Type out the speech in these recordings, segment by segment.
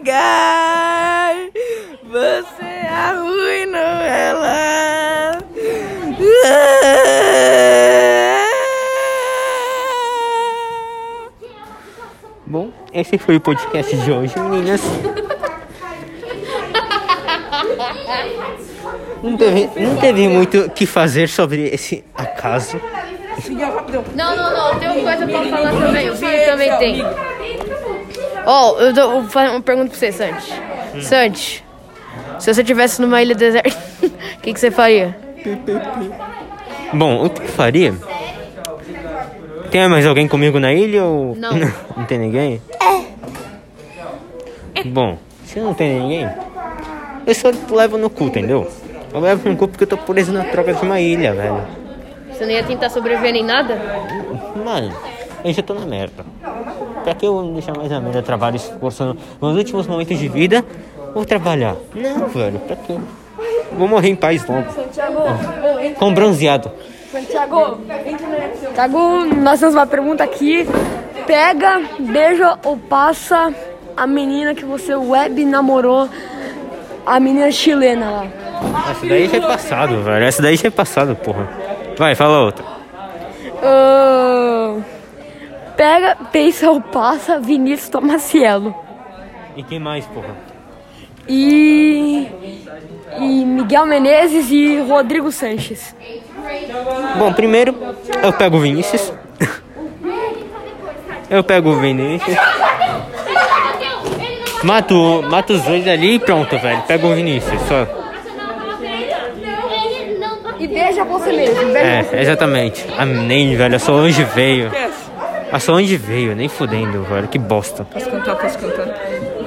pegar. Você arruinou ela. Bom, esse foi o podcast de hoje, meninas. Não teve, não teve muito o que fazer sobre esse acaso. Não, não, não. Tem uma coisa pra falar também. O filho também tem. Ó, eu dou vou fazer uma pergunta pra você, Santi. Santi, se você estivesse numa ilha deserta, o que, que você faria? Bom, o que eu faria? Tem mais alguém comigo na ilha ou. Não. não tem ninguém? Bom, se não tem ninguém, eu só levo no cu, entendeu? Eu levo no cu porque eu tô preso na troca de uma ilha, velho. Você não ia tentar sobreviver nem nada? Mano, eu já tô na merda. Pra que eu vou me deixar mais a merda, trabalho, esforço no- nos últimos momentos de vida? Vou trabalhar. Não, velho, pra quê? Vou morrer em paz logo. Com bronzeado. Tiago, Tiago, nós temos uma pergunta aqui. Pega, beija ou passa a menina que você web namorou, a menina chilena lá. Essa daí já é passado, velho. Essa daí já é passado, porra. Vai, fala outra. Ahn, pega, pensa ou passa Vinícius Tomacielo. E quem mais, porra? E, e Miguel Menezes e Rodrigo Sanches. Bom, primeiro eu pego o Vinícius. Eu pego o Vinícius. Mato, mato os dois ali e pronto, velho. Pego o Vinícius, só. E beija você mesmo. Beija É, exatamente. Ah, nem, velho. Eu sou onde veio. Eu sou onde veio, nem fudendo, velho. Que bosta. Posso cantar, posso cantar.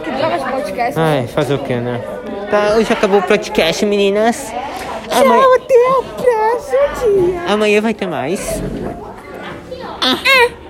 Que droga de podcast. Ai, fazer o que, né? Tá, hoje acabou o podcast, meninas. Amanhã... Até o próximo dia. Amanhã vai ter mais. É.